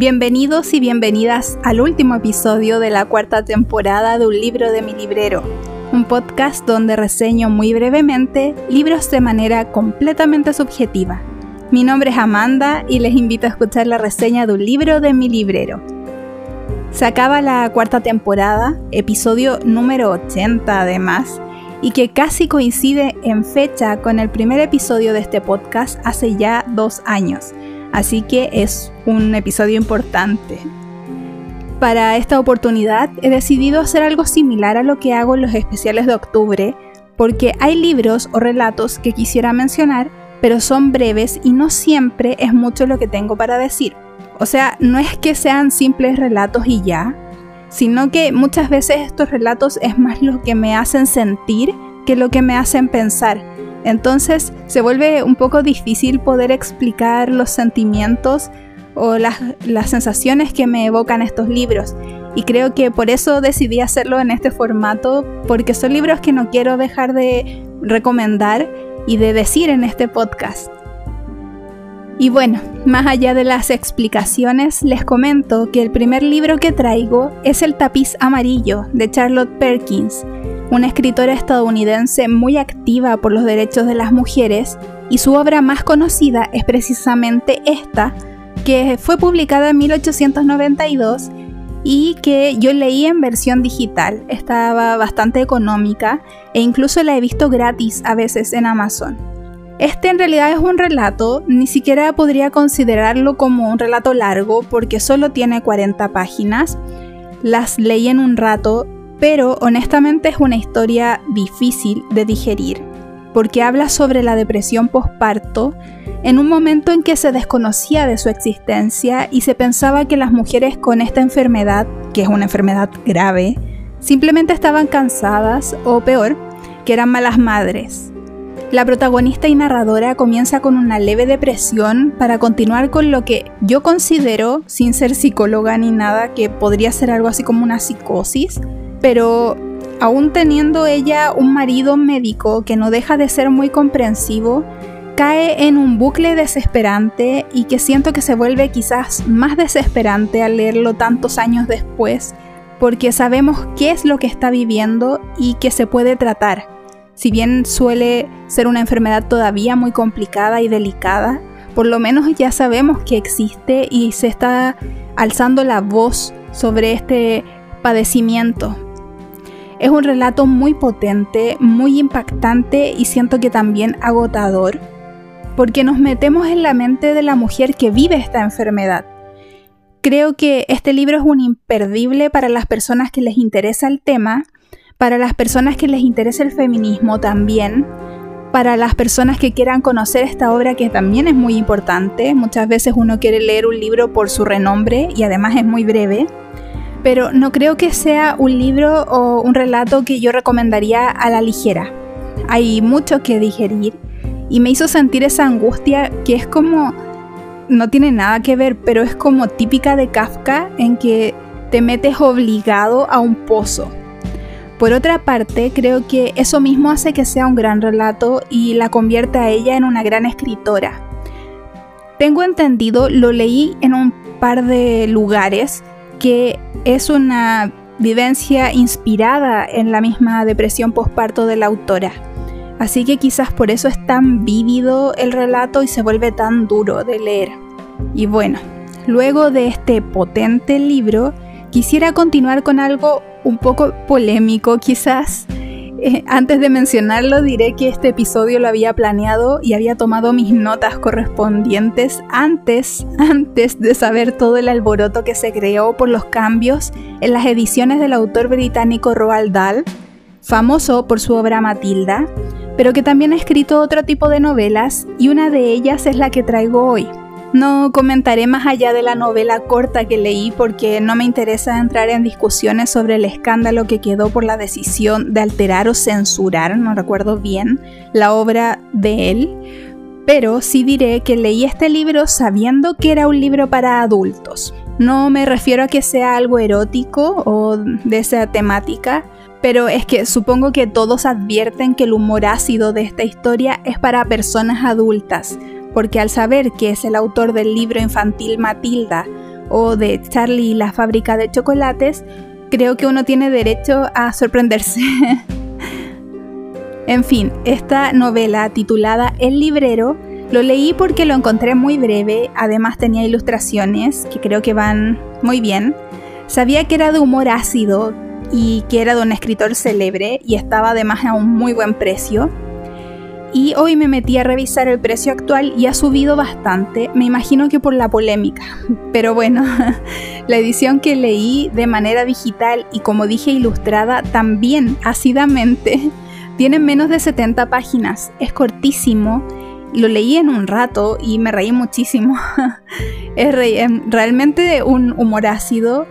Bienvenidos y bienvenidas al último episodio de la cuarta temporada de Un libro de mi librero, un podcast donde reseño muy brevemente libros de manera completamente subjetiva. Mi nombre es Amanda y les invito a escuchar la reseña de un libro de mi librero. Se acaba la cuarta temporada, episodio número 80 además, y que casi coincide en fecha con el primer episodio de este podcast hace ya dos años así que es un episodio importante. Para esta oportunidad he decidido hacer algo similar a lo que hago en los especiales de octubre, porque hay libros o relatos que quisiera mencionar, pero son breves y no siempre es mucho lo que tengo para decir. O sea, no es que sean simples relatos y ya, sino que muchas veces estos relatos es más lo que me hacen sentir que lo que me hacen pensar. Entonces se vuelve un poco difícil poder explicar los sentimientos o las, sensaciones que me evocan estos libros. Y creo que por eso decidí hacerlo en este formato, porque son libros que no quiero dejar de recomendar y de decir en este podcast. Y bueno, más allá de las explicaciones, les comento que el primer libro que traigo es El tapiz amarillo de Charlotte Perkins, una escritora estadounidense muy activa por los derechos de las mujeres, y su obra más conocida es precisamente esta, que fue publicada en 1892 y que yo leí en versión digital. Estaba bastante económica e incluso la he visto gratis a veces en Amazon. Este en realidad es un relato, ni siquiera podría considerarlo como un relato largo porque solo tiene 40 páginas. Las leí en un rato pero honestamente es una historia difícil de digerir, porque habla sobre la depresión postparto en un momento en que se desconocía de su existencia y se pensaba que las mujeres con esta enfermedad, que es una enfermedad grave, simplemente estaban cansadas o peor, que eran malas madres. La protagonista y narradora comienza con una leve depresión para continuar con lo que yo considero, sin ser psicóloga ni nada, que podría ser algo así como una psicosis, pero aún teniendo ella un marido médico que no deja de ser muy comprensivo, cae en un bucle desesperante y que siento que se vuelve quizás más desesperante al leerlo tantos años después, porque sabemos qué es lo que está viviendo y que se puede tratar. Si bien suele ser una enfermedad todavía muy complicada y delicada, por lo menos ya sabemos que existe y se está alzando la voz sobre este padecimiento. Es un relato muy potente, muy impactante y siento que también agotador, porque nos metemos en la mente de la mujer que vive esta enfermedad. Creo que este libro es un imperdible para las personas que les interesa el tema, para las personas que les interesa el feminismo también, para las personas que quieran conocer esta obra que también es muy importante. Muchas veces uno quiere leer un libro por su renombre y además es muy breve pero no creo que sea un libro o un relato que yo recomendaría a la ligera. Hay mucho que digerir y me hizo sentir esa angustia que es como, no tiene nada que ver, pero es como típica de Kafka en que te metes obligado a un pozo. Por otra parte, creo que eso mismo hace que sea un gran relato y la convierte a ella en una gran escritora. Tengo entendido, lo leí en un par de lugares, que es una vivencia inspirada en la misma depresión postparto de la autora. Así que quizás por eso es tan vívido el relato y se vuelve tan duro de leer. Y bueno, luego de este potente libro, quisiera continuar con algo un poco polémico quizás, eh, antes de mencionarlo, diré que este episodio lo había planeado y había tomado mis notas correspondientes antes, antes de saber todo el alboroto que se creó por los cambios en las ediciones del autor británico Roald Dahl, famoso por su obra Matilda, pero que también ha escrito otro tipo de novelas y una de ellas es la que traigo hoy. No comentaré más allá de la novela corta que leí porque no me interesa entrar en discusiones sobre el escándalo que quedó por la decisión de alterar o censurar, no recuerdo bien, la obra de él, pero sí diré que leí este libro sabiendo que era un libro para adultos. No me refiero a que sea algo erótico o de esa temática, Pero es que supongo que todos advierten que el humor ácido de esta historia es para personas adultas, porque al saber que es el autor del libro infantil Matilda o de Charlie y la fábrica de chocolates, creo que uno tiene derecho a sorprenderse. en fin, esta novela titulada El librero lo leí porque lo encontré muy breve, además tenía ilustraciones que creo que van muy bien. Sabía que era de humor ácido y que era de un escritor célebre y estaba además a un muy buen precio. Y hoy me metí a revisar el precio actual y ha subido bastante, me imagino que por la polémica. Pero bueno, la edición que leí de manera digital y como dije ilustrada también ácidamente, tiene menos de 70 páginas, es cortísimo, lo leí en un rato y me reí muchísimo. es em, realmente un humor ácido,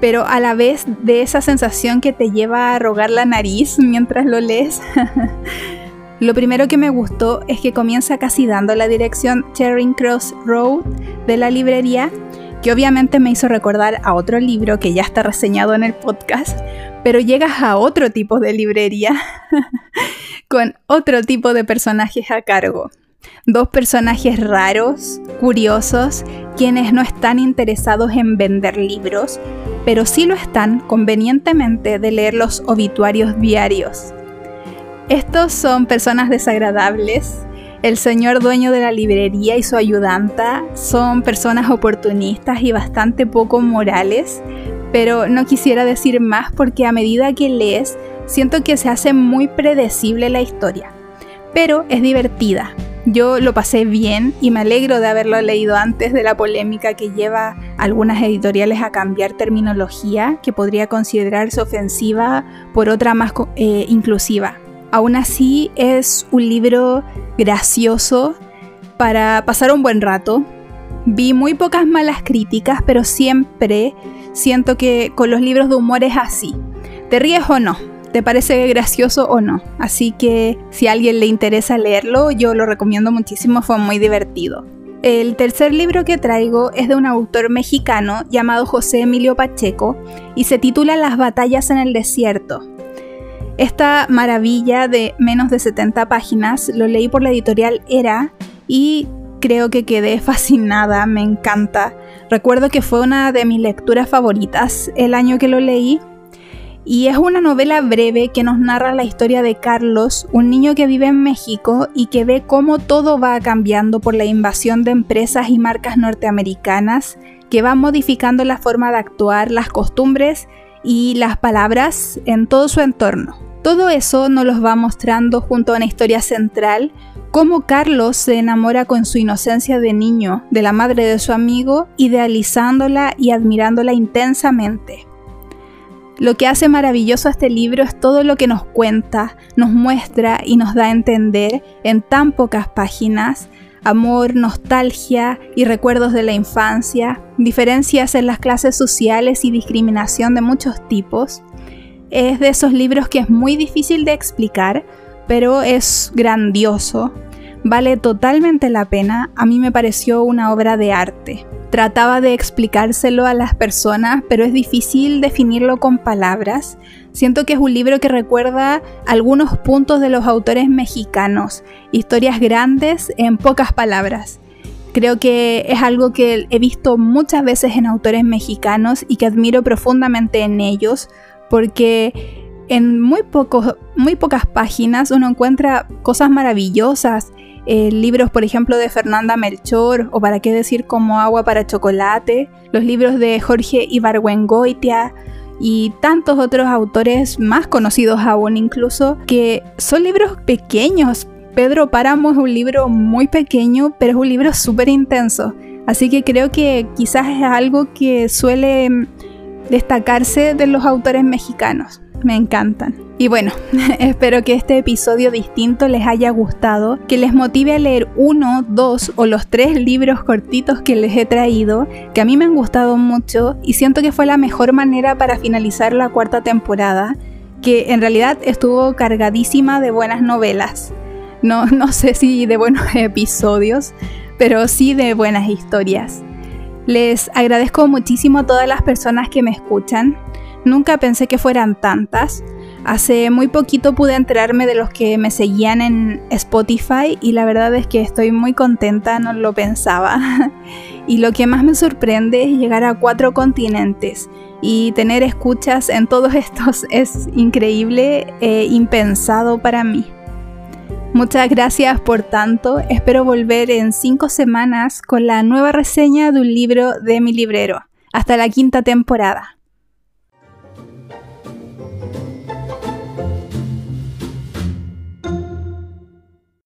pero a la vez de esa sensación que te lleva a rogar la nariz mientras lo lees. Lo primero que me gustó es que comienza casi dando la dirección Charing Cross Road de la librería, que obviamente me hizo recordar a otro libro que ya está reseñado en el podcast, pero llegas a otro tipo de librería con otro tipo de personajes a cargo. Dos personajes raros, curiosos, quienes no están interesados en vender libros, pero sí lo están convenientemente de leer los obituarios diarios. Estos son personas desagradables. El señor dueño de la librería y su ayudanta son personas oportunistas y bastante poco morales, pero no quisiera decir más porque a medida que lees siento que se hace muy predecible la historia, pero es divertida. Yo lo pasé bien y me alegro de haberlo leído antes de la polémica que lleva algunas editoriales a cambiar terminología que podría considerarse ofensiva por otra más eh, inclusiva. Aún así es un libro gracioso para pasar un buen rato. Vi muy pocas malas críticas, pero siempre siento que con los libros de humor es así. ¿Te ríes o no? ¿Te parece gracioso o no? Así que si a alguien le interesa leerlo, yo lo recomiendo muchísimo, fue muy divertido. El tercer libro que traigo es de un autor mexicano llamado José Emilio Pacheco y se titula Las batallas en el desierto. Esta maravilla de menos de 70 páginas lo leí por la editorial Era y creo que quedé fascinada, me encanta. Recuerdo que fue una de mis lecturas favoritas el año que lo leí. Y es una novela breve que nos narra la historia de Carlos, un niño que vive en México y que ve cómo todo va cambiando por la invasión de empresas y marcas norteamericanas que van modificando la forma de actuar, las costumbres y las palabras en todo su entorno. Todo eso nos los va mostrando junto a una historia central, cómo Carlos se enamora con su inocencia de niño de la madre de su amigo, idealizándola y admirándola intensamente. Lo que hace maravilloso este libro es todo lo que nos cuenta, nos muestra y nos da a entender en tan pocas páginas amor, nostalgia y recuerdos de la infancia, diferencias en las clases sociales y discriminación de muchos tipos, es de esos libros que es muy difícil de explicar, pero es grandioso. Vale totalmente la pena, a mí me pareció una obra de arte. Trataba de explicárselo a las personas, pero es difícil definirlo con palabras. Siento que es un libro que recuerda algunos puntos de los autores mexicanos, historias grandes en pocas palabras. Creo que es algo que he visto muchas veces en autores mexicanos y que admiro profundamente en ellos, porque en muy, muy pocas páginas uno encuentra cosas maravillosas. Eh, libros, por ejemplo, de Fernanda Melchor, o para qué decir como Agua para Chocolate, los libros de Jorge Ibargüengoitia y tantos otros autores más conocidos aún incluso, que son libros pequeños. Pedro Páramo es un libro muy pequeño, pero es un libro súper intenso. Así que creo que quizás es algo que suele destacarse de los autores mexicanos. Me encantan. Y bueno, espero que este episodio distinto les haya gustado, que les motive a leer uno, dos o los tres libros cortitos que les he traído, que a mí me han gustado mucho y siento que fue la mejor manera para finalizar la cuarta temporada, que en realidad estuvo cargadísima de buenas novelas. No, no sé si de buenos episodios, pero sí de buenas historias. Les agradezco muchísimo a todas las personas que me escuchan. Nunca pensé que fueran tantas. Hace muy poquito pude enterarme de los que me seguían en Spotify y la verdad es que estoy muy contenta, no lo pensaba. y lo que más me sorprende es llegar a cuatro continentes y tener escuchas en todos estos es increíble e impensado para mí. Muchas gracias por tanto, espero volver en cinco semanas con la nueva reseña de un libro de mi librero. Hasta la quinta temporada.